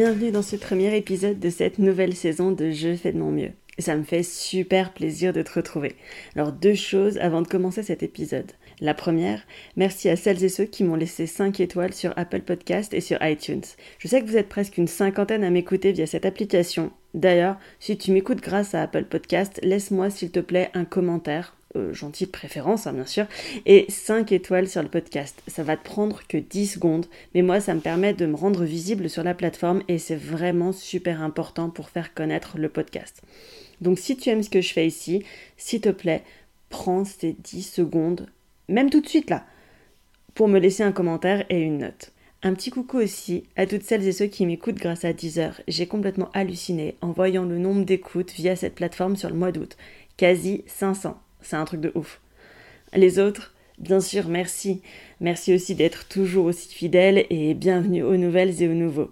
Bienvenue dans ce premier épisode de cette nouvelle saison de Je fais de mon mieux. Ça me fait super plaisir de te retrouver. Alors deux choses avant de commencer cet épisode. La première, merci à celles et ceux qui m'ont laissé 5 étoiles sur Apple Podcast et sur iTunes. Je sais que vous êtes presque une cinquantaine à m'écouter via cette application. D'ailleurs, si tu m'écoutes grâce à Apple Podcast, laisse-moi s'il te plaît un commentaire euh, gentil de préférence, hein, bien sûr, et 5 étoiles sur le podcast. Ça va te prendre que 10 secondes, mais moi, ça me permet de me rendre visible sur la plateforme et c'est vraiment super important pour faire connaître le podcast. Donc, si tu aimes ce que je fais ici, s'il te plaît, prends ces 10 secondes, même tout de suite là, pour me laisser un commentaire et une note. Un petit coucou aussi à toutes celles et ceux qui m'écoutent grâce à Deezer. J'ai complètement halluciné en voyant le nombre d'écoutes via cette plateforme sur le mois d'août. Quasi 500. C'est un truc de ouf. Les autres, bien sûr, merci. Merci aussi d'être toujours aussi fidèles et bienvenue aux nouvelles et aux nouveaux.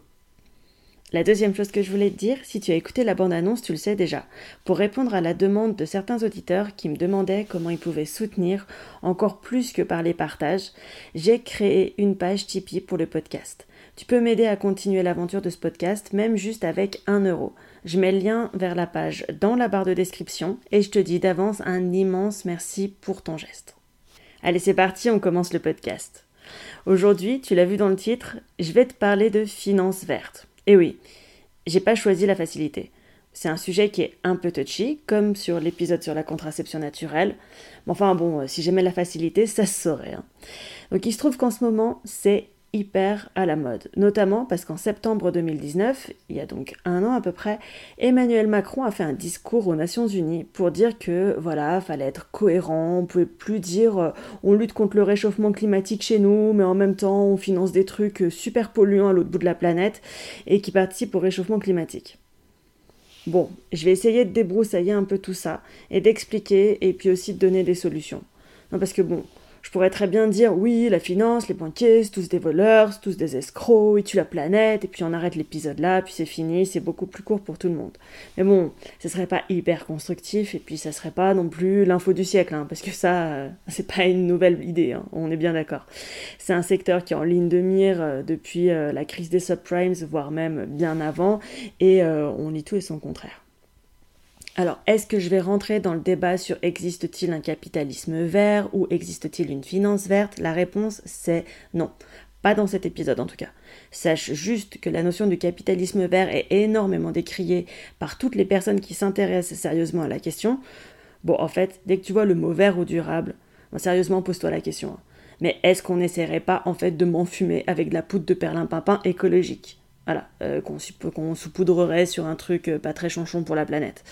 La deuxième chose que je voulais te dire, si tu as écouté la bande-annonce, tu le sais déjà. Pour répondre à la demande de certains auditeurs qui me demandaient comment ils pouvaient soutenir, encore plus que par les partages, j'ai créé une page Tipeee pour le podcast. Tu peux m'aider à continuer l'aventure de ce podcast, même juste avec un euro. Je mets le lien vers la page dans la barre de description et je te dis d'avance un immense merci pour ton geste. Allez, c'est parti, on commence le podcast. Aujourd'hui, tu l'as vu dans le titre, je vais te parler de finances vertes. Et oui, j'ai pas choisi la facilité. C'est un sujet qui est un peu touchy, comme sur l'épisode sur la contraception naturelle. Mais enfin bon, euh, si j'aimais la facilité, ça se saurait. Hein. Donc il se trouve qu'en ce moment, c'est hyper à la mode, notamment parce qu'en septembre 2019, il y a donc un an à peu près, Emmanuel Macron a fait un discours aux Nations Unies pour dire que voilà, fallait être cohérent, on pouvait plus dire euh, on lutte contre le réchauffement climatique chez nous, mais en même temps on finance des trucs super polluants à l'autre bout de la planète et qui participent au réchauffement climatique. Bon, je vais essayer de débroussailler un peu tout ça et d'expliquer et puis aussi de donner des solutions. Non, parce que bon, je pourrais très bien dire oui, la finance, les banquiers, c'est tous des voleurs, c'est tous des escrocs, ils tuent la planète, et puis on arrête l'épisode là, puis c'est fini, c'est beaucoup plus court pour tout le monde. Mais bon, ce serait pas hyper constructif, et puis ça serait pas non plus l'info du siècle, hein, parce que ça, euh, c'est pas une nouvelle idée, hein, on est bien d'accord. C'est un secteur qui est en ligne de mire euh, depuis euh, la crise des subprimes, voire même bien avant, et on lit tout et son contraire. Alors, est-ce que je vais rentrer dans le débat sur existe-t-il un capitalisme vert ou existe-t-il une finance verte? La réponse c'est non. Pas dans cet épisode en tout cas. Sache juste que la notion du capitalisme vert est énormément décriée par toutes les personnes qui s'intéressent sérieusement à la question. Bon, en fait, dès que tu vois le mot vert ou durable, sérieusement pose-toi la question. Hein. Mais est-ce qu'on n'essaierait pas en fait de m'enfumer avec de la poudre de perlimpinpin écologique? Voilà, euh, qu'on saupoudrerait sur un truc euh, pas très chanchon pour la planète.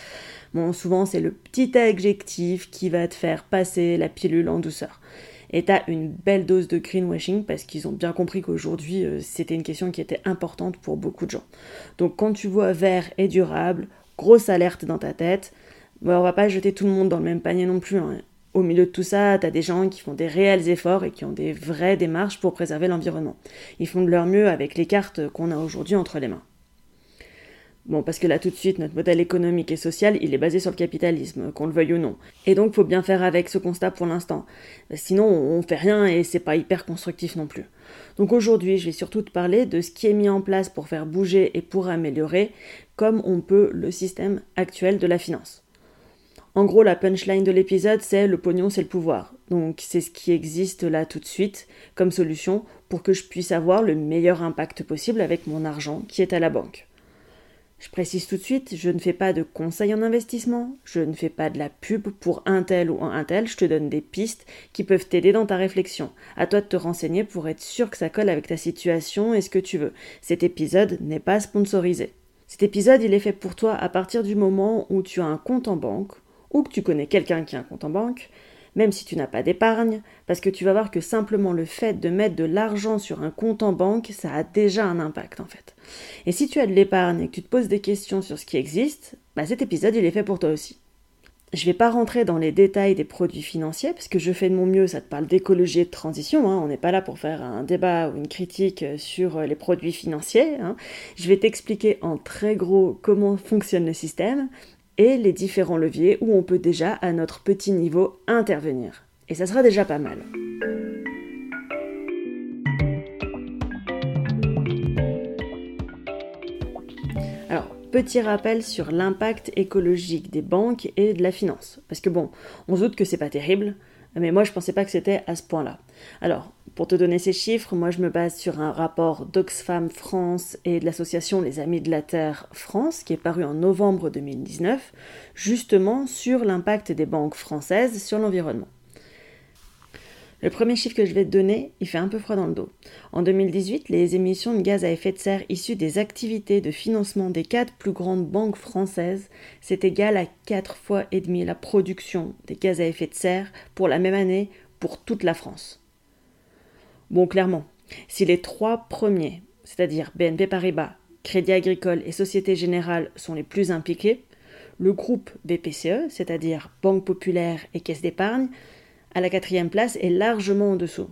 Bon, souvent c'est le petit adjectif qui va te faire passer la pilule en douceur. Et t'as une belle dose de greenwashing parce qu'ils ont bien compris qu'aujourd'hui euh, c'était une question qui était importante pour beaucoup de gens. Donc quand tu vois vert et durable, grosse alerte dans ta tête, on va pas jeter tout le monde dans le même panier non plus. Hein au milieu de tout ça, tu as des gens qui font des réels efforts et qui ont des vraies démarches pour préserver l'environnement. Ils font de leur mieux avec les cartes qu'on a aujourd'hui entre les mains. Bon, parce que là tout de suite, notre modèle économique et social, il est basé sur le capitalisme, qu'on le veuille ou non. Et donc, faut bien faire avec ce constat pour l'instant. Sinon, on fait rien et c'est pas hyper constructif non plus. Donc aujourd'hui, je vais surtout te parler de ce qui est mis en place pour faire bouger et pour améliorer, comme on peut le système actuel de la finance. En gros, la punchline de l'épisode, c'est le pognon, c'est le pouvoir. Donc c'est ce qui existe là tout de suite comme solution pour que je puisse avoir le meilleur impact possible avec mon argent qui est à la banque. Je précise tout de suite, je ne fais pas de conseils en investissement, je ne fais pas de la pub pour un tel ou un tel, je te donne des pistes qui peuvent t'aider dans ta réflexion. À toi de te renseigner pour être sûr que ça colle avec ta situation et ce que tu veux. Cet épisode n'est pas sponsorisé. Cet épisode, il est fait pour toi à partir du moment où tu as un compte en banque ou que tu connais quelqu'un qui a un compte en banque, même si tu n'as pas d'épargne, parce que tu vas voir que simplement le fait de mettre de l'argent sur un compte en banque, ça a déjà un impact en fait. Et si tu as de l'épargne et que tu te poses des questions sur ce qui existe, bah cet épisode il est fait pour toi aussi. Je ne vais pas rentrer dans les détails des produits financiers, parce que je fais de mon mieux, ça te parle d'écologie et de transition, hein. on n'est pas là pour faire un débat ou une critique sur les produits financiers. Hein. Je vais t'expliquer en très gros comment fonctionne le système et les différents leviers où on peut déjà, à notre petit niveau, intervenir. Et ça sera déjà pas mal. petit rappel sur l'impact écologique des banques et de la finance. Parce que bon, on se doute que c'est pas terrible, mais moi je pensais pas que c'était à ce point-là. Alors, pour te donner ces chiffres, moi je me base sur un rapport d'Oxfam France et de l'association Les Amis de la Terre France, qui est paru en novembre 2019, justement sur l'impact des banques françaises sur l'environnement. Le premier chiffre que je vais te donner, il fait un peu froid dans le dos. En 2018, les émissions de gaz à effet de serre issues des activités de financement des quatre plus grandes banques françaises, c'est égal à 4 fois et demi la production des gaz à effet de serre pour la même année pour toute la France. Bon, clairement, si les trois premiers, c'est-à-dire BNP Paribas, Crédit Agricole et Société Générale, sont les plus impliqués, le groupe BPCE, c'est-à-dire Banque Populaire et Caisse d'épargne, à la quatrième place est largement en dessous.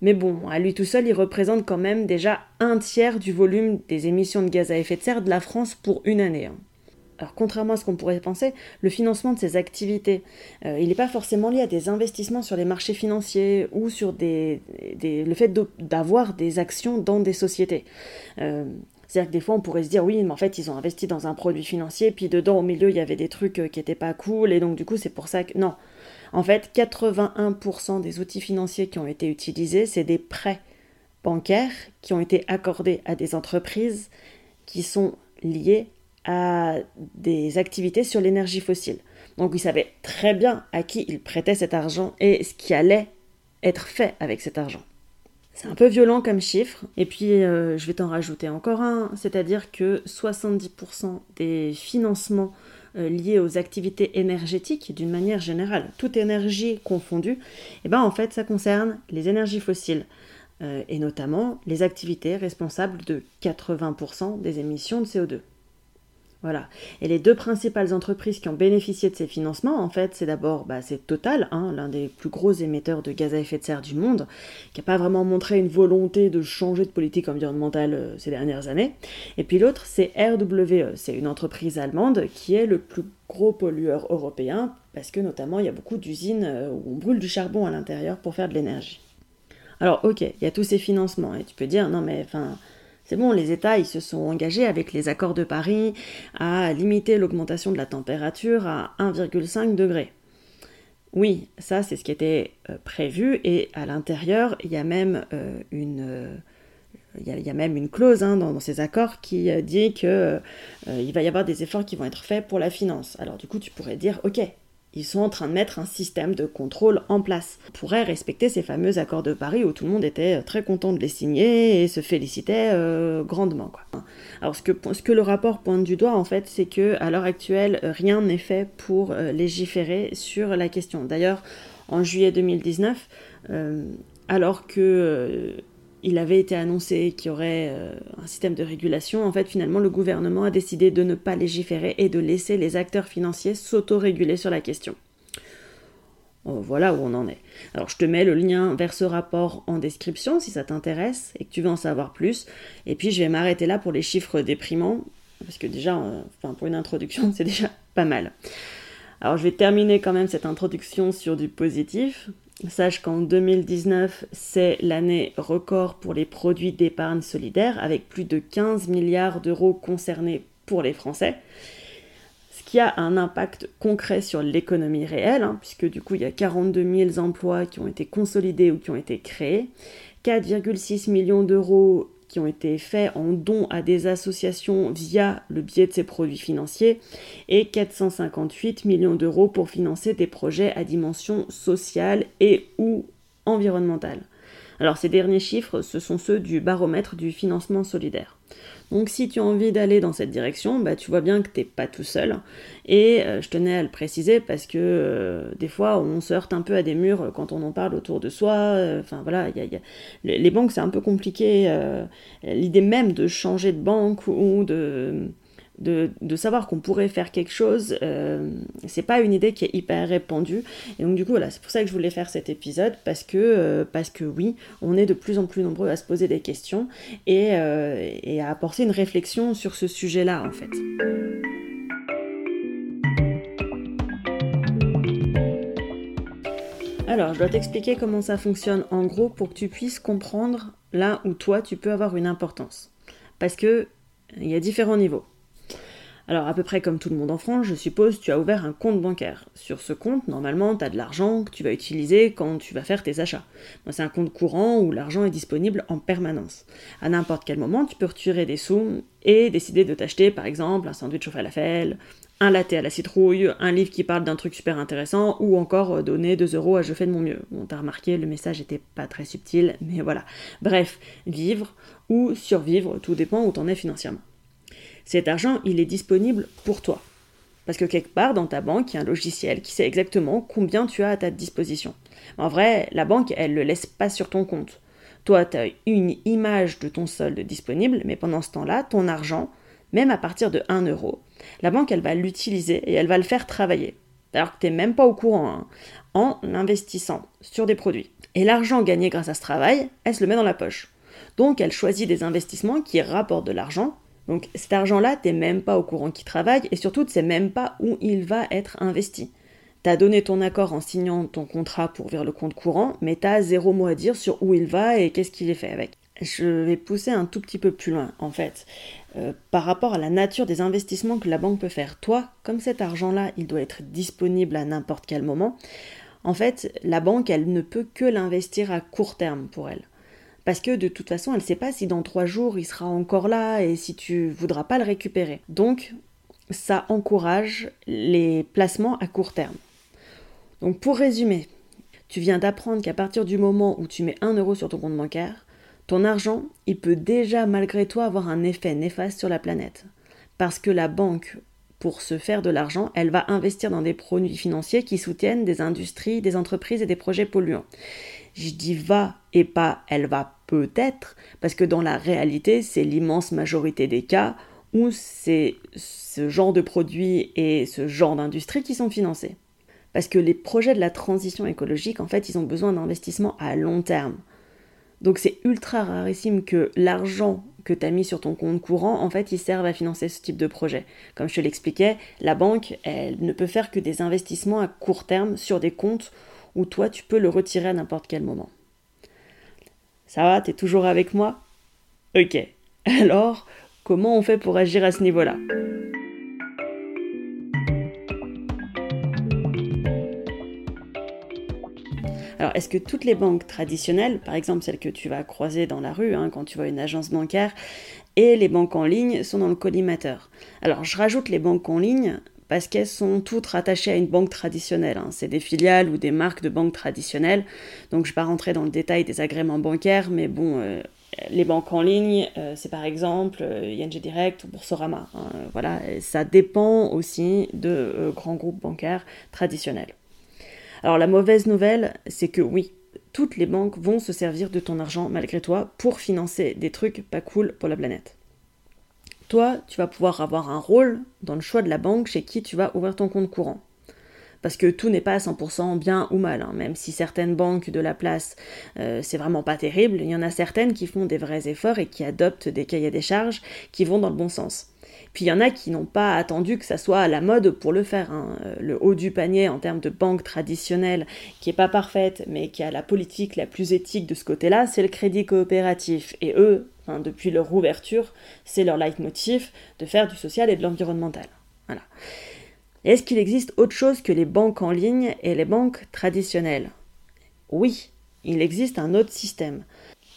Mais bon, à lui tout seul, il représente quand même déjà un tiers du volume des émissions de gaz à effet de serre de la France pour une année. Hein. Alors contrairement à ce qu'on pourrait penser, le financement de ces activités, euh, il n'est pas forcément lié à des investissements sur les marchés financiers ou sur des, le fait d'avoir des actions dans des sociétés. Euh, c'est-à-dire que des fois, on pourrait se dire, oui, mais en fait, ils ont investi dans un produit financier, puis dedans, au milieu, il y avait des trucs euh, qui n'étaient pas cool, et donc du coup, c'est pour ça que... Non, en fait, 81% des outils financiers qui ont été utilisés, c'est des prêts bancaires qui ont été accordés à des entreprises qui sont liées à des activités sur l'énergie fossile. Donc ils savaient très bien à qui ils prêtaient cet argent et ce qui allait être fait avec cet argent. C'est un peu violent comme chiffre, et puis euh, je vais t'en rajouter encore un, c'est-à-dire que 70% des financements euh, liées aux activités énergétiques d'une manière générale, toute énergie confondue, eh ben en fait ça concerne les énergies fossiles euh, et notamment les activités responsables de 80% des émissions de CO2. Voilà. Et les deux principales entreprises qui ont bénéficié de ces financements, en fait, c'est d'abord bah, c'est Total, hein, l'un des plus gros émetteurs de gaz à effet de serre du monde, qui n'a pas vraiment montré une volonté de changer de politique environnementale euh, ces dernières années. Et puis l'autre, c'est RWE, c'est une entreprise allemande qui est le plus gros pollueur européen, parce que notamment il y a beaucoup d'usines euh, où on brûle du charbon à l'intérieur pour faire de l'énergie. Alors ok, il y a tous ces financements, et tu peux dire, non mais enfin c'est bon, les États, ils se sont engagés avec les accords de Paris à limiter l'augmentation de la température à 1,5 degré. Oui, ça c'est ce qui était euh, prévu et à l'intérieur, il y a même euh, une... Euh, il y, a, même une clause hein, dans, ces accords qui dit qu'il il va y avoir des efforts qui vont être faits pour la finance. Alors du coup, tu pourrais dire, ok, ils sont en train de mettre un système de contrôle en place. On pourrait respecter ces fameux accords de Paris où tout le monde était euh, très content de les signer et se félicitait euh, grandement. Alors ce que, ce que le rapport pointe du doigt en fait, c'est que à l'heure actuelle, rien n'est fait pour euh, légiférer sur la question. D'ailleurs, en juillet 2019, alors que il avait été annoncé qu'il y aurait euh, un système de régulation. En fait, finalement, le gouvernement a décidé de ne pas légiférer et de laisser les acteurs financiers s'auto-réguler sur la question. Oh, voilà où on en est. Alors, je te mets le lien vers ce rapport en description si ça t'intéresse et que tu veux en savoir plus. Et puis, je vais m'arrêter là pour les chiffres déprimants, parce que déjà, euh, pour une introduction, c'est déjà pas mal. Alors, je vais terminer quand même cette introduction sur du positif. Sache qu'en 2019, c'est l'année record pour les produits d'épargne solidaire, avec plus de 15 milliards d'euros concernés pour les Français, ce qui a un impact concret sur l'économie réelle, hein, puisque du coup, il y a 42 000 emplois qui ont été consolidés ou qui ont été créés, 4,6 millions d'euros qui ont été faits en dons à des associations via le biais de ces produits financiers et 458 millions d'euros pour financer des projets à dimension sociale et ou environnementale. Alors ces derniers chiffres, ce sont ceux du baromètre du financement solidaire. Donc si tu as envie d'aller dans cette direction, bah, tu vois bien que tu n'es pas tout seul. Et euh, je tenais à le préciser parce que euh, des fois on se heurte un peu à des murs quand on en parle autour de soi. Euh, enfin voilà, les banques c'est un peu compliqué. L'idée même de changer de banque ou de de, savoir qu'on pourrait faire quelque chose, euh, c'est pas une idée qui est hyper répandue. Et donc du coup, voilà, c'est pour ça que je voulais faire cet épisode, parce que, euh, parce que oui, on est de plus en plus nombreux à se poser des questions et, euh, et à apporter une réflexion sur ce sujet-là, en fait. Alors, je dois t'expliquer comment ça fonctionne en gros pour que tu puisses comprendre là où toi tu peux avoir une importance. Parce que il y a différents niveaux. Alors à peu près comme tout le monde en France, je suppose, tu as ouvert un compte bancaire. Sur ce compte, normalement, tu as de l'argent que tu vas utiliser quand tu vas faire tes achats. c'est un compte courant où l'argent est disponible en permanence. À n'importe quel moment, tu peux retirer des sous et décider de t'acheter par exemple un sandwich au falafel, un latte à la citrouille, un livre qui parle d'un truc super intéressant, ou encore euh, donner 2 euros à Je fais de mon mieux. Bon, t'as remarqué, le message était pas très subtil, mais voilà. Bref, vivre ou survivre, tout dépend où t'en es financièrement. Cet argent, il est disponible pour toi. Parce que quelque part, dans ta banque, il y a un logiciel qui sait exactement combien tu as à ta disposition. En vrai, la banque, elle ne le laisse pas sur ton compte. Toi, tu as une image de ton solde disponible, mais pendant ce temps-là, ton argent, même à partir de 1 euro, la banque, elle va l'utiliser et elle va le faire travailler. Alors que tu n'es même pas au courant, hein, en investissant sur des produits. Et l'argent gagné grâce à ce travail, elle se le met dans la poche. Donc elle choisit des investissements qui rapportent de l'argent donc cet argent-là, tu n'es même pas au courant qu'il travaille et surtout tu sais même pas où il va être investi. Tu as donné ton accord en signant ton contrat pour ouvrir le compte courant, mais tu as zéro mot à dire sur où il va et qu'est-ce qu'il est fait avec. Je vais pousser un tout petit peu plus loin, en fait, euh, par rapport à la nature des investissements que la banque peut faire. Toi, comme cet argent-là, il doit être disponible à n'importe quel moment, en fait, la banque, elle ne peut que l'investir à court terme pour elle parce que de toute façon, elle ne sait pas si dans trois jours il sera encore là et si tu voudras pas le récupérer. Donc, ça encourage les placements à court terme. Donc, pour résumer, tu viens d'apprendre qu'à partir du moment où tu mets un euro sur ton compte bancaire, ton argent, il peut déjà malgré toi avoir un effet néfaste sur la planète. Parce que la banque, pour se faire de l'argent, elle va investir dans des produits financiers qui soutiennent des industries, des entreprises et des projets polluants. Je dis va et pas elle va peut-être, parce que dans la réalité, c'est l'immense majorité des cas où c'est ce genre de produits et ce genre d'industrie qui sont financés. Parce que les projets de la transition écologique, en fait, ils ont besoin d'investissements à long terme. Donc c'est ultra rarissime que l'argent que tu as mis sur ton compte courant, en fait, il serve à financer ce type de projet. Comme je te l'expliquais, la banque, elle ne peut faire que des investissements à court terme sur des comptes ou toi tu peux le retirer à n'importe quel moment. Ça va, t'es toujours avec moi? Ok. Alors, comment on fait pour agir à ce niveau-là? Alors, est-ce que toutes les banques traditionnelles, par exemple celles que tu vas croiser dans la rue hein, quand tu vois une agence bancaire, et les banques en ligne sont dans le collimateur? Alors, je rajoute les banques en ligne parce qu'elles sont toutes rattachées à une banque traditionnelle. Hein. C'est des filiales ou des marques de banques traditionnelles. Donc je ne vais pas rentrer dans le détail des agréments bancaires, mais bon, euh, les banques en ligne, euh, c'est par exemple euh, ING Direct ou Boursorama. Hein. voilà, ça dépend aussi de grands groupes bancaires traditionnels. Alors la mauvaise nouvelle, c'est que oui, toutes les banques vont se servir de ton argent malgré toi pour financer des trucs pas cool pour la planète toi, tu vas pouvoir avoir un rôle dans le choix de la banque chez qui tu vas ouvrir ton compte courant. Parce que tout n'est pas à 100% bien ou mal, hein. même si certaines banques de la place, euh, c'est vraiment pas terrible, il y en a certaines qui font des vrais efforts et qui adoptent des cahiers des charges qui vont dans le bon sens. Puis il y en a qui n'ont pas attendu que ça soit à la mode pour le faire. Hein. Euh, le haut du panier en termes de banque traditionnelle, qui est pas parfaite, mais qui a la politique la plus éthique de ce côté-là, c'est le crédit coopératif. Et eux, depuis leur ouverture, c'est leur leitmotiv de faire du social et de l'environnemental. Est-ce qu'il existe autre chose que les banques en ligne et les banques traditionnelles? Oui, il existe un autre système.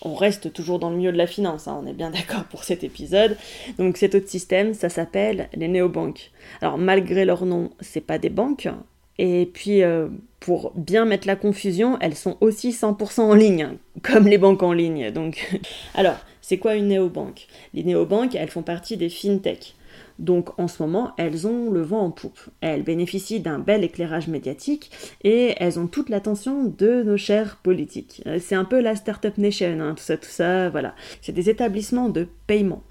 On reste toujours dans le milieu de la finance, hein, on est bien d'accord pour cet épisode. Donc cet autre système, ça s'appelle les néobanques. Alors malgré leur nom, c'est pas des banques, Et puis, euh, pour bien mettre la confusion, elles sont aussi 100% en ligne, comme les banques en ligne. Donc, alors, c'est quoi une néobanque? Les néobanques, elles font partie des fintech. Donc en ce moment, elles ont le vent en poupe. Elles bénéficient d'un bel éclairage médiatique et elles ont toute l'attention de nos chers politiques. Euh, c'est un peu la Startup Nation, hein, tout ça, tout ça, voilà. C'est des établissements de paiement.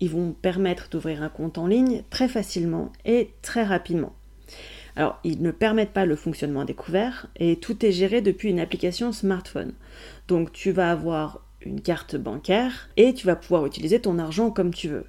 Ils vont permettre d'ouvrir un compte en ligne très facilement et très rapidement. Alors, ils ne permettent pas le fonctionnement découvert et tout est géré depuis une application smartphone. Donc, tu vas avoir une carte bancaire et tu vas pouvoir utiliser ton argent comme tu veux.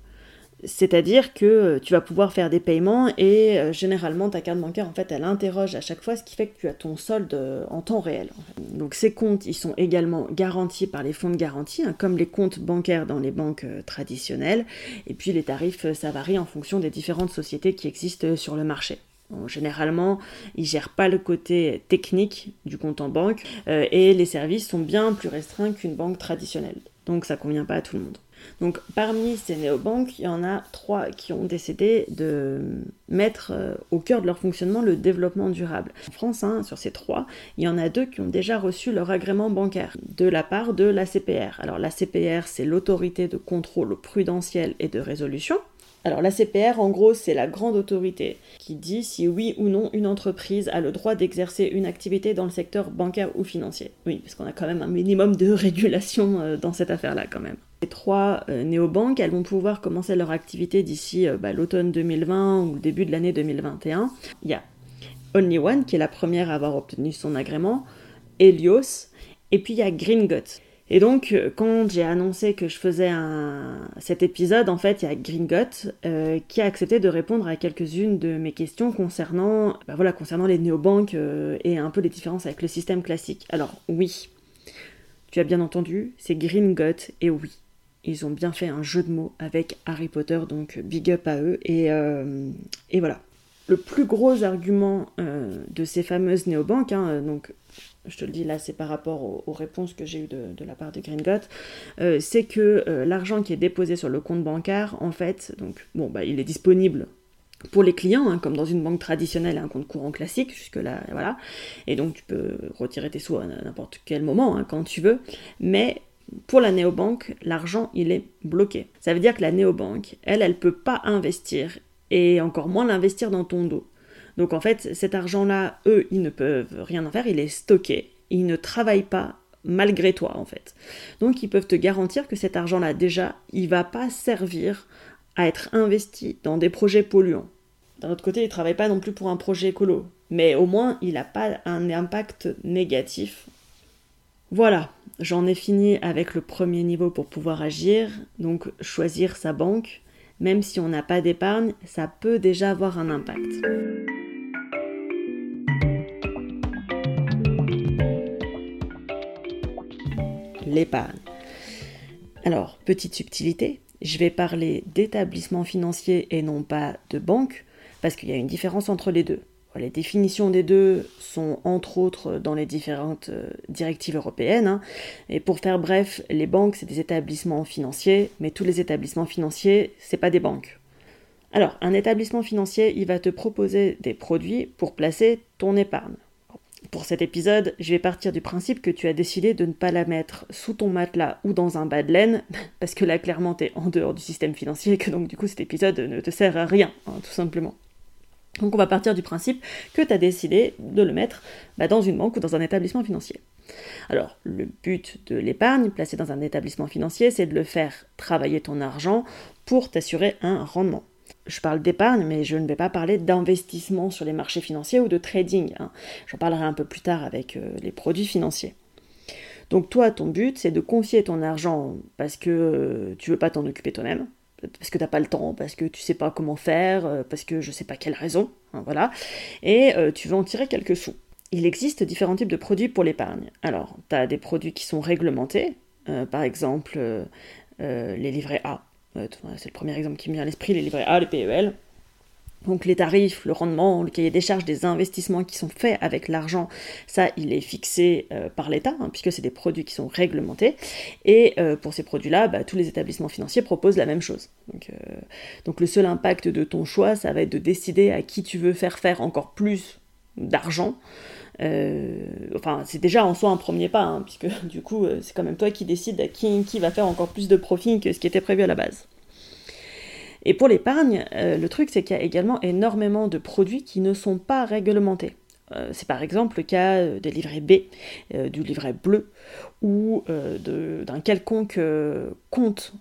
C'est-à-dire que euh, tu vas pouvoir faire des paiements et euh, généralement ta carte bancaire en fait elle interroge à chaque fois ce qui fait que tu as ton solde euh, en temps réel. Donc ces comptes ils sont également garantis par les fonds de garantie hein, comme les comptes bancaires dans les banques traditionnelles et puis les tarifs ça varie en fonction des différentes sociétés qui existent sur le marché. généralement, ils gèrent pas le côté technique du compte en banque et les services sont bien plus restreints qu'une banque traditionnelle. Donc ça convient pas à tout le monde. Donc parmi ces néobanques, il y en a trois qui ont décidé de mettre euh, au cœur de leur fonctionnement le développement durable. En France, hein, sur ces trois, il y en a deux qui ont déjà reçu leur agrément bancaire de la part de la CPR. Alors la CPR, c'est l'autorité de contrôle prudentiel et de résolution. Alors la CPR, en gros, c'est la grande autorité qui dit si oui ou non une entreprise a le droit d'exercer une activité dans le secteur bancaire ou financier. Oui, parce qu'on a quand même un minimum de régulation euh, dans cette affaire-là quand même. Les trois euh, néobanques, elles vont pouvoir commencer leur activité d'ici euh, bah, l'automne 2020 ou le début de l'année 2021. Il y a Only One, qui est la première à avoir obtenu son agrément, Helios, et puis il y a Green et donc, euh, quand j'ai annoncé que je faisais cet épisode, en fait, il y a Gringot qui a accepté de répondre à quelques-unes de mes questions concernant, bah voilà, concernant les néobanques et un peu les différences avec le système classique. Alors, oui, tu as bien entendu, c'est Gringot, et oui, ils ont bien fait un jeu de mots avec Harry Potter, donc big up à eux, et, et voilà. Le plus gros argument de ces fameuses néobanques, hein, donc je te le dis là, c'est par rapport aux, réponses que j'ai eues de, la part de Gringot, euh, c'est que euh, l'argent qui est déposé sur le compte bancaire, en fait, donc bon, bah, il est disponible pour les clients, hein, comme dans une banque traditionnelle, un compte courant classique, jusque-là, voilà. Et donc tu peux retirer tes sous à n'importe quel moment, hein, quand tu veux. Mais pour la néobanque, l'argent, il est bloqué. Ça veut dire que la néobanque, elle, elle peut pas investir, et encore moins l'investir dans ton dos. Donc en fait, cet argent-là, eux, ils ne peuvent rien en faire, il est stocké. Ils ne travaillent pas malgré toi, en fait. Donc ils peuvent te garantir que cet argent-là, déjà, il va pas servir à être investi dans des projets polluants. D'un autre côté, il ne travaille pas non plus pour un projet écolo, mais au moins, il n'a pas un impact négatif. Voilà, j'en ai fini avec le premier niveau pour pouvoir agir, donc choisir sa banque. Même si on n'a pas d'épargne, ça peut déjà avoir un impact. l'épargne. Alors, petite subtilité, je vais parler d'établissement financier et non pas de banque, parce qu'il y a une différence entre les deux. Les définitions des deux sont entre autres dans les différentes euh, directives européennes. Hein. Et pour faire bref, les banques, c'est des établissements financiers, mais tous les établissements financiers, c'est pas des banques. Alors, un établissement financier, il va te proposer des produits pour placer ton épargne. Pour cet épisode, je vais partir du principe que tu as décidé de ne pas la mettre sous ton matelas ou dans un bas de laine, parce que là, clairement, t'es en dehors du système financier et que donc, du coup, cet épisode ne te sert à rien, hein, tout simplement. Donc, on va partir du principe que tu as décidé de le mettre bah, dans une banque ou dans un établissement financier. Alors, le but de l'épargne placée dans un établissement financier, c'est de le faire travailler ton argent pour t'assurer un rendement je parle d'épargne, mais je ne vais pas parler d'investissement sur les marchés financiers ou de trading. Hein. J'en parlerai un peu plus tard avec euh, les produits financiers. Donc toi, ton but, c'est de confier ton argent parce que euh, tu veux pas t'en occuper toi-même, parce que tu n'as pas le temps, parce que tu sais pas comment faire, euh, parce que je sais pas quelle raison, hein, voilà, et tu veux en tirer quelques sous. Il existe différents types de produits pour l'épargne. Alors, tu as des produits qui sont réglementés, par exemple les livrets A, c'est le premier exemple qui me vient à l'esprit, les livrets A, les PEL. Donc les tarifs, le rendement, le cahier des charges des investissements qui sont faits avec l'argent, ça il est fixé euh, par l'État, hein, puisque c'est des produits qui sont réglementés. Et euh, pour ces produits-là, bah, tous les établissements financiers proposent la même chose. Donc, euh, donc, le seul impact de ton choix, ça va être de décider à qui tu veux faire faire encore plus d'argent. Enfin, c'est déjà en soi un premier pas, hein, puisque du coup, c'est quand même toi qui décides qui, qui va faire encore plus de profit que ce qui était prévu à la base. Et pour l'épargne, euh, le truc c'est qu'il y a également énormément de produits qui ne sont pas réglementés. c'est par exemple le cas des livrets B, du livret bleu, ou d'un quelconque compte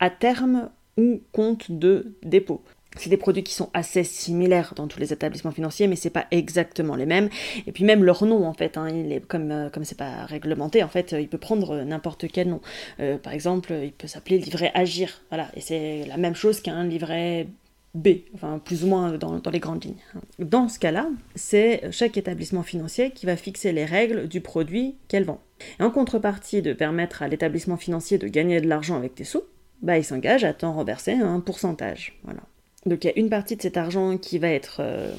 à terme ou compte de dépôt. C'est des produits qui sont assez similaires dans tous les établissements financiers, mais c'est pas exactement les mêmes. Et puis même leur nom, en fait, hein, il est, comme euh, comme c'est pas réglementé, en fait, il peut prendre n'importe quel nom. Euh, par exemple, il peut s'appeler livret Agir, voilà. Et c'est la même chose qu'un livret B, enfin plus ou moins dans, dans les grandes lignes. Dans ce cas-là, c'est chaque établissement financier qui va fixer les règles du produit qu'elle vend. Et en contrepartie de permettre à l'établissement financier de gagner de l'argent avec tes sous, bah, il s'engage à t'en reverser un pourcentage. Voilà. Donc il y a une partie de cet argent qui va être euh,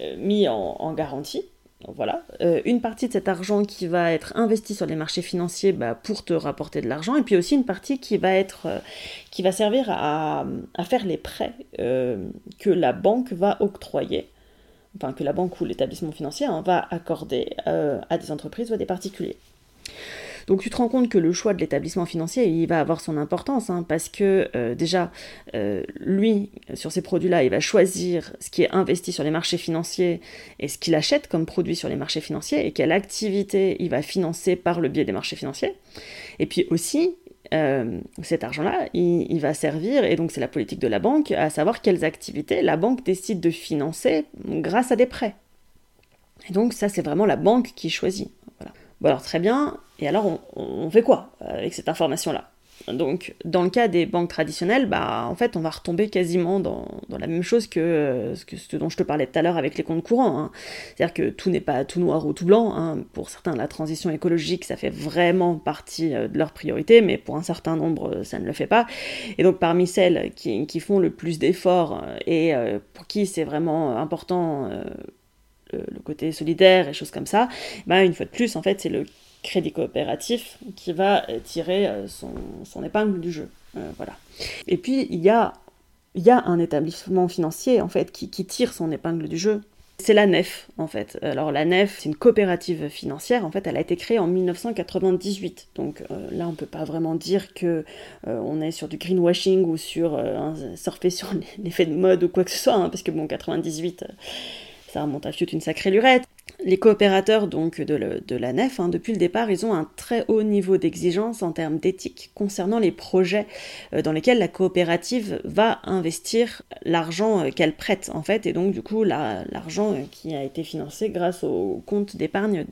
euh, mis en, garantie. voilà. Euh, une partie de cet argent qui va être investi sur les marchés financiers bah, pour te rapporter de l'argent. Et puis aussi une partie qui va, être, qui va servir à, faire les prêts que la banque va octroyer. Enfin, que la banque ou l'établissement financier hein, va accorder à des entreprises ou à des particuliers. Donc tu te rends compte que le choix de l'établissement financier, il va avoir son importance, hein, parce que euh, déjà, euh, lui, sur ces produits-là, il va choisir ce qui est investi sur les marchés financiers et ce qu'il achète comme produit sur les marchés financiers, et quelle activité il va financer par le biais des marchés financiers. Et puis aussi, euh, cet argent-là, il, va servir, et donc c'est la politique de la banque, à savoir quelles activités la banque décide de financer grâce à des prêts. Et donc ça, c'est vraiment la banque qui choisit. Bon alors très bien, et alors on, fait quoi euh, avec cette information-là? Donc, dans le cas des banques traditionnelles, bah, en fait, on va retomber quasiment dans, la même chose que, euh, ce dont je te parlais tout à l'heure avec les comptes courants. Hein. C'est-à-dire que tout n'est pas tout noir ou tout blanc. Hein. Pour certains, la transition écologique, ça fait vraiment partie euh, de leur priorité, mais pour un certain nombre, ça ne le fait pas. Et donc, parmi celles qui, font le plus d'efforts et pour qui c'est vraiment important le, côté solidaire et choses comme ça, bah, une fois de plus, en fait, c'est le crédit coopératif qui va tirer euh, son, épingle du jeu. Euh, voilà. Et puis, il y a, un établissement financier, en fait, qui, tire son épingle du jeu. C'est la NEF, en fait. Alors, la NEF, c'est une coopérative financière. En fait, elle a été créée en 1998. Donc euh, là, on ne peut pas vraiment dire que est sur du greenwashing ou sur surfer sur l'effet de mode ou quoi que ce soit, hein, parce que bon, 98 ça remonte à une sacrée lurette. Les coopérateurs donc de, la nef, hein, depuis le départ, ils ont un très haut niveau d'exigence en termes d'éthique concernant les projets euh, dans lesquels la coopérative va investir l'argent euh, qu'elle prête en fait, et donc du coup l'argent euh, qui a été financé grâce au compte d'épargne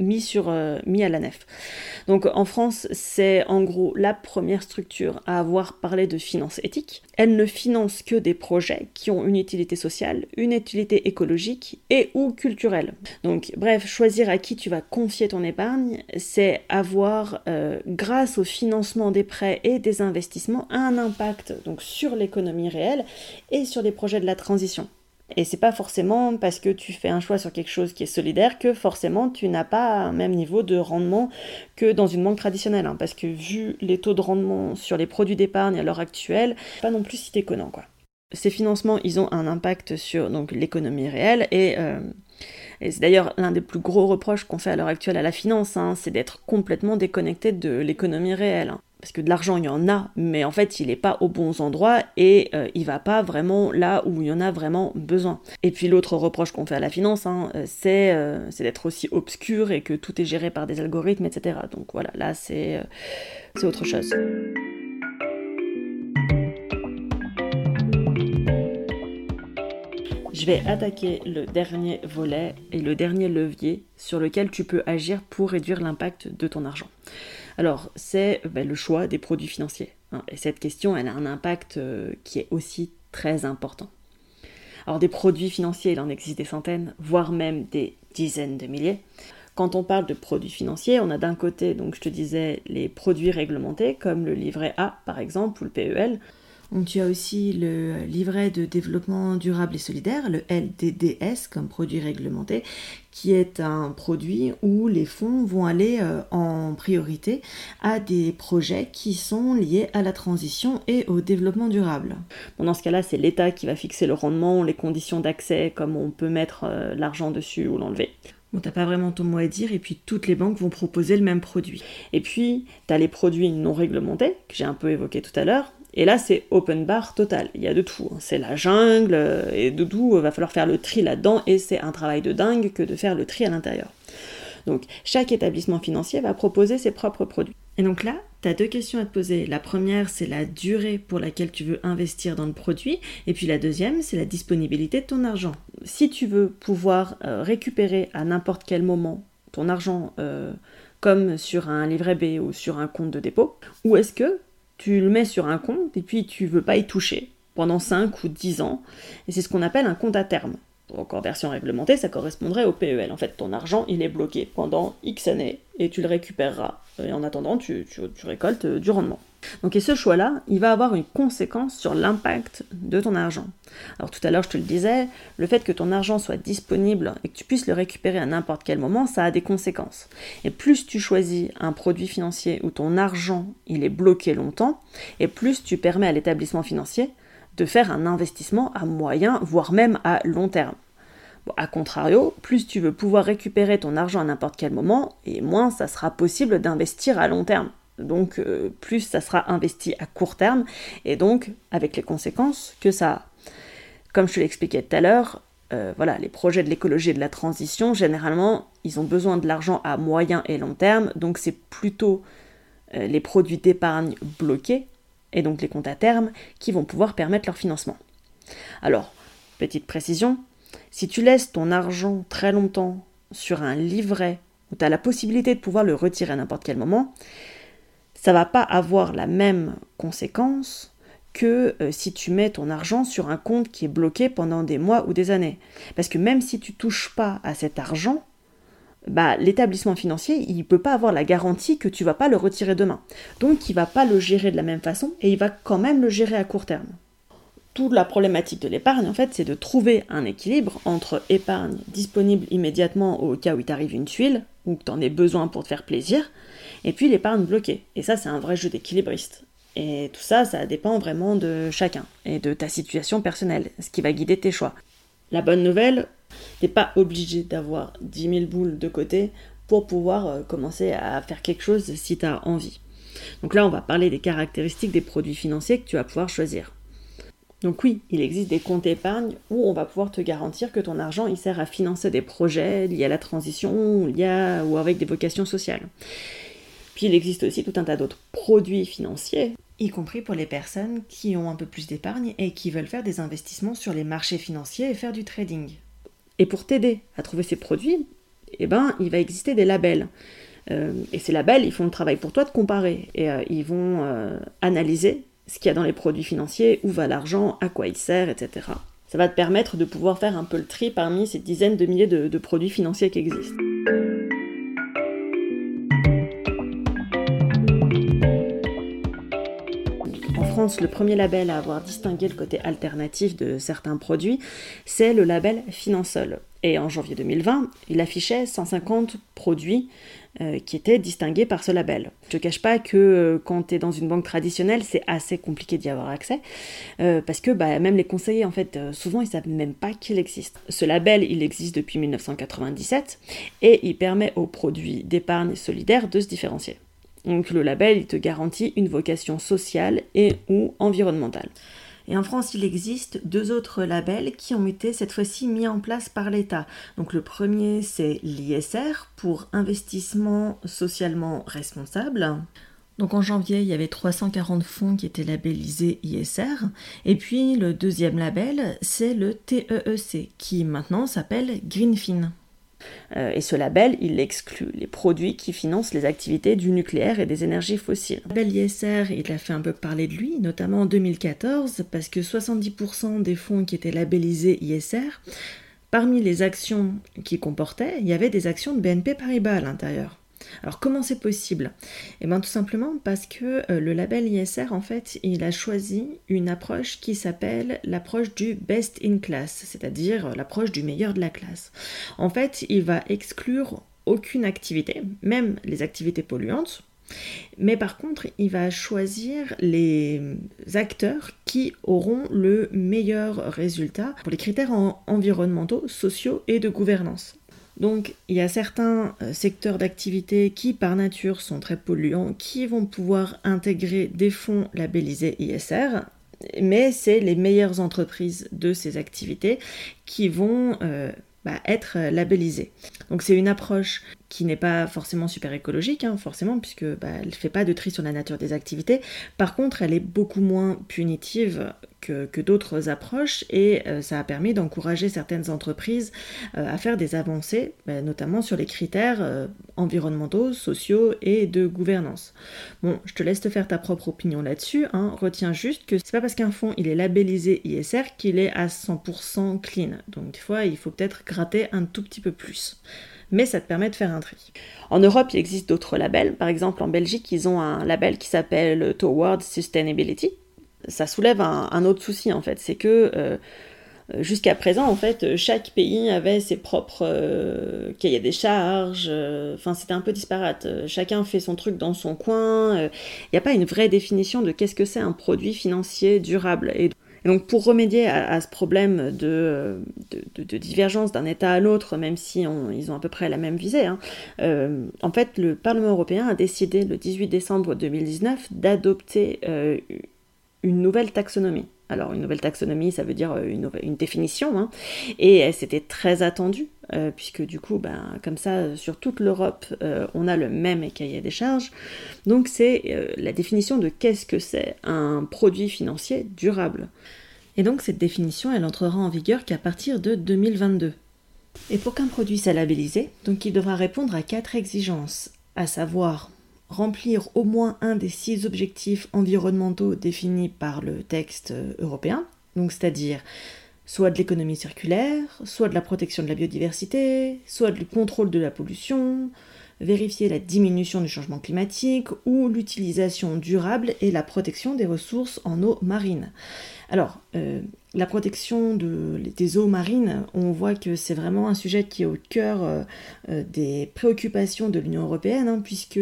mis, sur, euh, mis à la nef. Donc en France, c'est en gros la première structure à avoir parlé de finance éthique. Elle ne finance que des projets qui ont une utilité sociale, une utilité écologique et ou culturelle. Donc bref, choisir à qui tu vas confier ton épargne, c'est avoir, euh, grâce au financement des prêts et des investissements, un impact sur l'économie réelle et sur les projets de la transition. Et c'est pas forcément parce que tu fais un choix sur quelque chose qui est solidaire que forcément tu n'as pas un même niveau de rendement que dans une banque traditionnelle. Hein. parce que vu les taux de rendement sur les produits d'épargne à l'heure actuelle, pas non plus si déconnant quoi. Ces financements, ils ont un impact sur l'économie réelle et euh, et c'est d'ailleurs l'un des plus gros reproches qu'on fait à l'heure actuelle à la finance, hein, c'est d'être complètement déconnecté de l'économie réelle. Parce que de l'argent il y en a, mais en fait il n'est pas aux bons endroits et il euh, il va pas vraiment là où il y en a vraiment besoin. Et puis l'autre reproche qu'on fait à la finance, hein, euh, euh, c'est d'être aussi obscur et que tout est géré par des algorithmes, etc. Donc voilà, là c'est autre chose. Je vais attaquer le dernier volet et le dernier levier sur lequel tu peux agir pour réduire l'impact de ton argent. Alors, c'est ben, le choix des produits financiers. Hein. et cette question, elle a un impact euh, qui est aussi très important. Alors, des produits financiers, il en existe des centaines, voire même des dizaines de milliers. Quand on parle de produits financiers, on a d'un côté, donc je te disais, les produits réglementés, comme le livret A par exemple, ou le PEL. Donc, tu as aussi le livret de développement durable et solidaire, le LDDS comme produit réglementé, qui est un produit où les fonds vont aller euh, en priorité à des projets qui sont liés à la transition et au développement durable. dans ce cas-là, c'est l'État qui va fixer le rendement, les conditions d'accès, comme on peut mettre euh, l'argent dessus ou l'enlever. Bon, t'as pas vraiment ton mot à dire, et puis toutes les banques vont proposer le même produit. Et puis, tu as les produits non réglementés, que j'ai un peu évoqué tout à l'heure, et là, c'est open bar total. Il y a de tout. Hein. C'est la jungle, euh, et de tout, il va falloir faire le tri là-dedans, et c'est un travail de dingue que de faire le tri à l'intérieur. Donc, chaque établissement financier va proposer ses propres produits. Et donc là, tu as deux questions à te poser. La première, c'est la durée pour laquelle tu veux investir dans le produit. Et puis la deuxième, c'est la disponibilité de ton argent. Si tu veux pouvoir euh, récupérer à n'importe quel moment ton argent euh, comme sur un livret B ou sur un compte de dépôt, ou est-ce que tu le mets sur un compte et puis tu veux pas y toucher pendant 5 ou 10 ans. Et c'est ce qu'on appelle un compte à terme. Donc en version réglementée, ça correspondrait au PEL. En fait, ton argent, il est bloqué pendant X années et tu le récupéreras. Et en attendant, tu, tu récoltes du rendement. Donc et ce choix-là, il va avoir une conséquence sur l'impact de ton argent. Alors tout à l'heure, je te le disais, le fait que ton argent soit disponible et que tu puisses le récupérer à n'importe quel moment, ça a des conséquences. Et plus tu choisis un produit financier où ton argent, il est bloqué longtemps, et plus tu permets à l'établissement financier de faire un investissement à moyen, voire même à long terme. A contrario, plus tu veux pouvoir récupérer ton argent à n'importe quel moment, et moins ça sera possible d'investir à long terme. Donc euh, plus ça sera investi à court terme et donc avec les conséquences que ça a. Comme je te l'expliquais tout à l'heure, euh, voilà, les projets de l'écologie et de la transition, généralement, ils ont besoin de l'argent à moyen et long terme, donc c'est plutôt euh, les produits d'épargne bloqués et donc les comptes à terme qui vont pouvoir permettre leur financement. Alors, petite précision, si tu laisses ton argent très longtemps sur un livret où tu as la possibilité de pouvoir le retirer à n'importe quel moment, ça va pas avoir la même conséquence que euh, si tu mets ton argent sur un compte qui est bloqué pendant des mois ou des années. Parce que même si tu touches pas à cet argent, bah, l'établissement financier, il ne peut pas avoir la garantie que tu vas pas le retirer demain. Donc il va pas le gérer de la même façon et il va quand même le gérer à court terme. Toute la problématique de l'épargne, en fait, c'est de trouver un équilibre entre épargne disponible immédiatement au cas où il t'arrive une tuile, ou que tu en aies besoin pour te faire plaisir, et puis l'épargne bloquée. Et ça, c'est un vrai jeu d'équilibriste. Et tout ça, ça dépend vraiment de chacun et de ta situation personnelle, ce qui va guider tes choix. La bonne nouvelle, t'es pas obligé d'avoir 10 000 boules de côté pour pouvoir euh, commencer à faire quelque chose si tu as envie. Donc là, on va parler des caractéristiques des produits financiers que tu vas pouvoir choisir. Donc oui, il existe des comptes épargne où on va pouvoir te garantir que ton argent il sert à financer des projets liés à la transition ou, ou avec des vocations sociales. Puis il existe aussi tout un tas d'autres produits financiers, y compris pour les personnes qui ont un peu plus d'épargne et qui veulent faire des investissements sur les marchés financiers et faire du trading. Et pour t'aider à trouver ces produits, eh ben, il va exister des labels. Euh, et ces labels, ils font le travail pour toi de comparer. Et euh, ils vont euh, analyser ce qu'il y a dans les produits financiers, où va l'argent, à quoi il sert, etc. Ça va te permettre de pouvoir faire un peu le tri parmi ces dizaines de milliers de produits financiers qui existent. Le premier label à avoir distingué le côté alternatif de certains produits, c'est le label Finansol. Et en janvier 2020, il affichait 150 produits euh, qui étaient distingués par ce label. Je ne cache pas que euh, quand tu es dans une banque traditionnelle, c'est assez compliqué d'y avoir accès, euh, parce que bah, même les conseillers, en fait, souvent, ils savent même pas qu'il existe. Ce label, il existe depuis 1997, et il permet aux produits d'épargne solidaire de se différencier. Donc le label, il te garantit une vocation sociale et ou environnementale. Et en France, il existe deux autres labels qui ont été cette fois-ci mis en place par l'État. Donc le premier, c'est l'ISR pour investissement socialement responsable. Donc en janvier, il y avait 340 fonds qui étaient labellisés ISR. Et puis le deuxième label, c'est le TEEC, qui maintenant s'appelle Greenfin. Euh, et ce label, il exclut les produits qui financent les activités du nucléaire et des énergies fossiles. Le label ISR, il a fait un peu parler de lui, notamment en 2014, parce que 70% des fonds qui étaient labellisés ISR, parmi les actions qu'il comportait, il y avait des actions de BNP Paribas à l'intérieur. Alors comment c'est possible? Eh bien tout simplement parce que euh, le label ISR, en fait, il a choisi une approche qui s'appelle l'approche du best in class, c'est-à-dire euh, l'approche du meilleur de la classe. En fait, il va exclure aucune activité, même les activités polluantes, mais par contre, il va choisir les acteurs qui auront le meilleur résultat pour les critères environnementaux, sociaux et de gouvernance. Donc il y a certains euh, secteurs d'activité qui par nature sont très polluants, qui vont pouvoir intégrer des fonds labellisés ISR, mais c'est les meilleures entreprises de ces activités qui vont euh, bah, être labellisées. Donc c'est une approche qui n'est pas forcément super écologique, hein, forcément, puisque bah, elle ne fait pas de tri sur la nature des activités. Par contre, elle est beaucoup moins punitive que, d'autres approches et euh, ça a permis d'encourager certaines entreprises euh, à faire des avancées, bah, notamment sur les critères euh, environnementaux, sociaux et de gouvernance. Bon, je te laisse te faire ta propre opinion là-dessus. Hein. Retiens juste que c'est pas parce qu'un fonds il est labellisé ISR qu'il est à 100% clean. Donc des fois, il faut peut-être gratter un tout petit peu plus mais ça te permet de faire un tri. En Europe, il existe d'autres labels. Par exemple, en Belgique, ils ont un label qui s'appelle Towards Sustainability. Ça soulève un, autre souci, en fait. C'est que euh, jusqu'à présent, en fait, chaque pays avait ses propres euh, cahiers des charges. Euh, enfin, c'était un peu disparate. Chacun fait son truc dans son coin. Il n'y a pas une vraie définition de qu'est-ce que c'est un produit financier durable. Et donc pour remédier à, ce problème de, divergence d'un État à l'autre, même si ils ont à peu près la même visée, hein, euh, en fait le Parlement européen a décidé le 18 décembre 2019 d'adopter euh, une nouvelle taxonomie. Alors une nouvelle taxonomie, ça veut dire euh, une, définition, hein, et c'était très attendu, euh, puisque du coup, ben, comme ça, sur toute l'Europe, euh, on a le même cahier des charges. Donc c'est la définition de qu'est-ce que c'est un produit financier durable. Et donc cette définition, elle entrera en vigueur qu'à partir de 2022. Et pour qu'un produit soit labellisé, donc il devra répondre à quatre exigences, à savoir remplir au moins un des six objectifs environnementaux définis par le texte euh, européen, donc c'est-à-dire soit de l'économie circulaire, soit de la protection de la biodiversité, soit du contrôle de la pollution, vérifier la diminution du changement climatique ou l'utilisation durable et la protection des ressources en eau marine. Alors, euh, la protection des eaux marines, on voit que c'est vraiment un sujet qui est au cœur euh, euh, des préoccupations de l'Union européenne, hein, puisque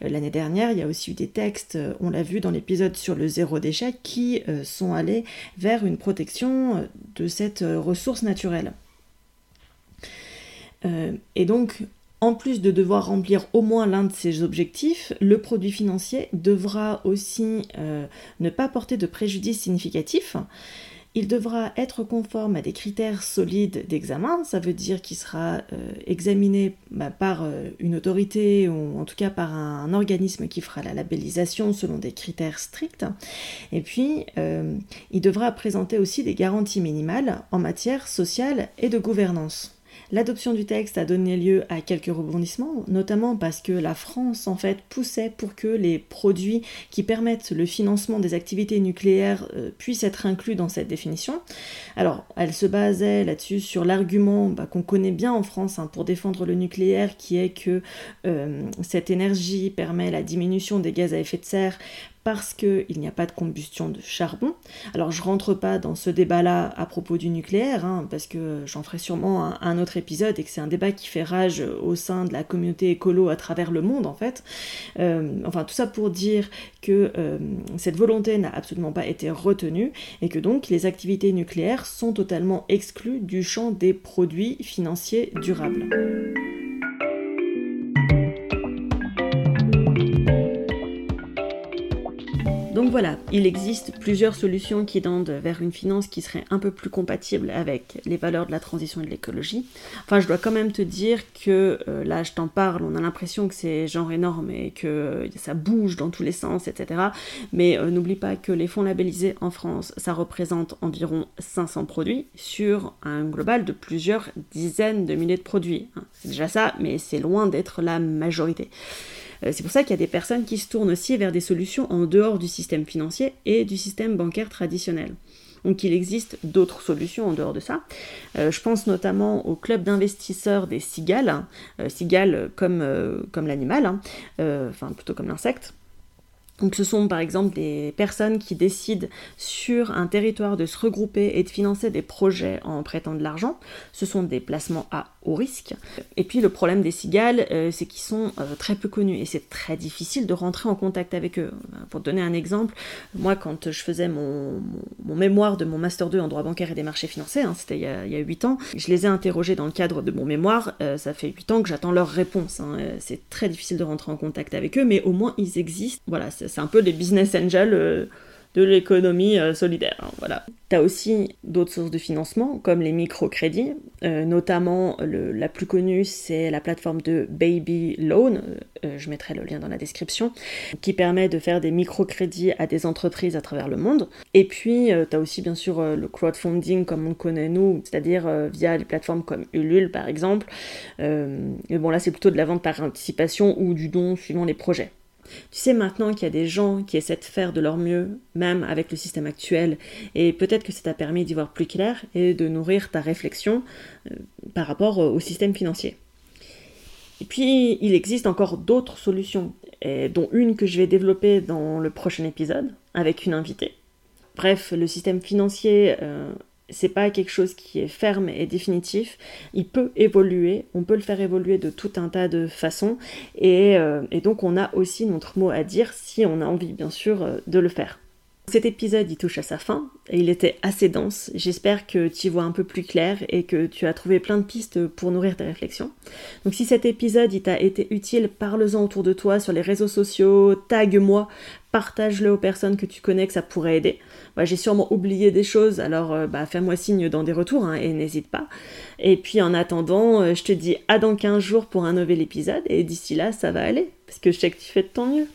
l'année dernière, il y a aussi eu des textes, on l'a vu dans l'épisode sur le zéro déchet, qui sont allés vers une protection de cette ressource naturelle. et donc, en plus de devoir remplir au moins l'un de ces objectifs, le produit financier devra aussi euh, ne pas porter de préjudice significatif. Il devra être conforme à des critères solides d'examen, ça veut dire qu'il sera euh, examiné bah, par euh, une autorité ou en tout cas par un, organisme qui fera la labellisation selon des critères stricts. Et puis, il devra présenter aussi des garanties minimales en matière sociale et de gouvernance. L'adoption du texte a donné lieu à quelques rebondissements, notamment parce que la France en fait poussait pour que les produits qui permettent le financement des activités nucléaires euh, puissent être inclus dans cette définition. Alors, elle se basait là-dessus sur l'argument bah, qu'on connaît bien en France hein, pour défendre le nucléaire, qui est que euh, cette énergie permet la diminution des gaz à effet de serre parce qu'il n'y a pas de combustion de charbon. Alors je rentre pas dans ce débat-là à propos du nucléaire, hein, parce que j'en ferai sûrement un, autre épisode et que c'est un débat qui fait rage au sein de la communauté écolo à travers le monde en fait. Euh, enfin tout ça pour dire que euh, cette volonté n'a absolument pas été retenue et que donc les activités nucléaires sont totalement exclues du champ des produits financiers durables. Voilà, il existe plusieurs solutions qui tendent vers une finance qui serait un peu plus compatible avec les valeurs de la transition et de l'écologie. Enfin, je dois quand même te dire que euh, là, je t'en parle, on a l'impression que c'est genre énorme et que euh, ça bouge dans tous les sens, etc. Mais euh, n'oublie pas que les fonds labellisés en France, ça représente environ 500 produits sur un global de plusieurs dizaines de milliers de produits. Hein. C'est déjà ça, mais c'est loin d'être la majorité. Euh, c'est pour ça qu'il y a des personnes qui se tournent aussi vers des solutions en dehors du système financier et du système bancaire traditionnel. Donc il existe d'autres solutions en dehors de ça. Euh, je pense notamment au club d'investisseurs des cigales, euh, cigales comme, l'animal, hein, enfin plutôt comme l'insecte. Donc ce sont par exemple des personnes qui décident sur un territoire de se regrouper et de financer des projets en prêtant de l'argent. Ce sont des placements à haut risque. Et puis le problème des cigales, euh, c'est qu'ils sont euh, très peu connus et c'est très difficile de rentrer en contact avec eux. Pour te donner un exemple, moi quand je faisais mon, mémoire de mon Master 2 en droit bancaire et des marchés financiers, hein, c'était il, y a 8 ans, je les ai interrogés dans le cadre de mon mémoire, euh, ça fait 8 ans que j'attends leur réponse. Hein. c'est très difficile de rentrer en contact avec eux, mais au moins ils existent. Voilà, c'est un peu des business angels euh, de l'économie euh, solidaire. Hein, voilà. Tu as aussi d'autres sources de financement, comme les microcrédits, euh, notamment la plus connue, c'est la plateforme de Baby Loan, je mettrai le lien dans la description, qui permet de faire des microcrédits à des entreprises à travers le monde. Et puis, tu as aussi bien sûr le crowdfunding comme on le connaît nous, c'est-à-dire via des plateformes comme Ulule par exemple. mais bon, là, c'est plutôt de la vente par anticipation ou du don suivant les projets. Tu sais maintenant qu'il y a des gens qui essaient de faire de leur mieux, même avec le système actuel, et peut-être que ça t'a permis d'y voir plus clair et de nourrir ta réflexion euh, par rapport au système financier. Et puis, il existe encore d'autres solutions, dont une que je vais développer dans le prochain épisode avec une invitée. Bref, le système financier euh, c'est pas quelque chose qui est ferme et définitif. Il peut évoluer, on peut le faire évoluer de tout un tas de façons, et, euh, donc on a aussi notre mot à dire si on a envie, bien sûr, euh, de le faire. Cet épisode, il touche à sa fin, et il était assez dense. J'espère que tu y vois un peu plus clair et que tu as trouvé plein de pistes pour nourrir tes réflexions. Donc si cet épisode, il t'a été utile, parle-en autour de toi sur les réseaux sociaux, tag-moi, partage-le aux personnes que tu connais que ça pourrait aider. j'ai sûrement oublié des choses, alors euh, bah, fais-moi signe dans des retours hein, et n'hésite pas. Et puis en attendant, euh, je te dis à dans 15 jours pour un nouvel épisode et d'ici là, ça va aller parce que je sais que tu fais de ton mieux.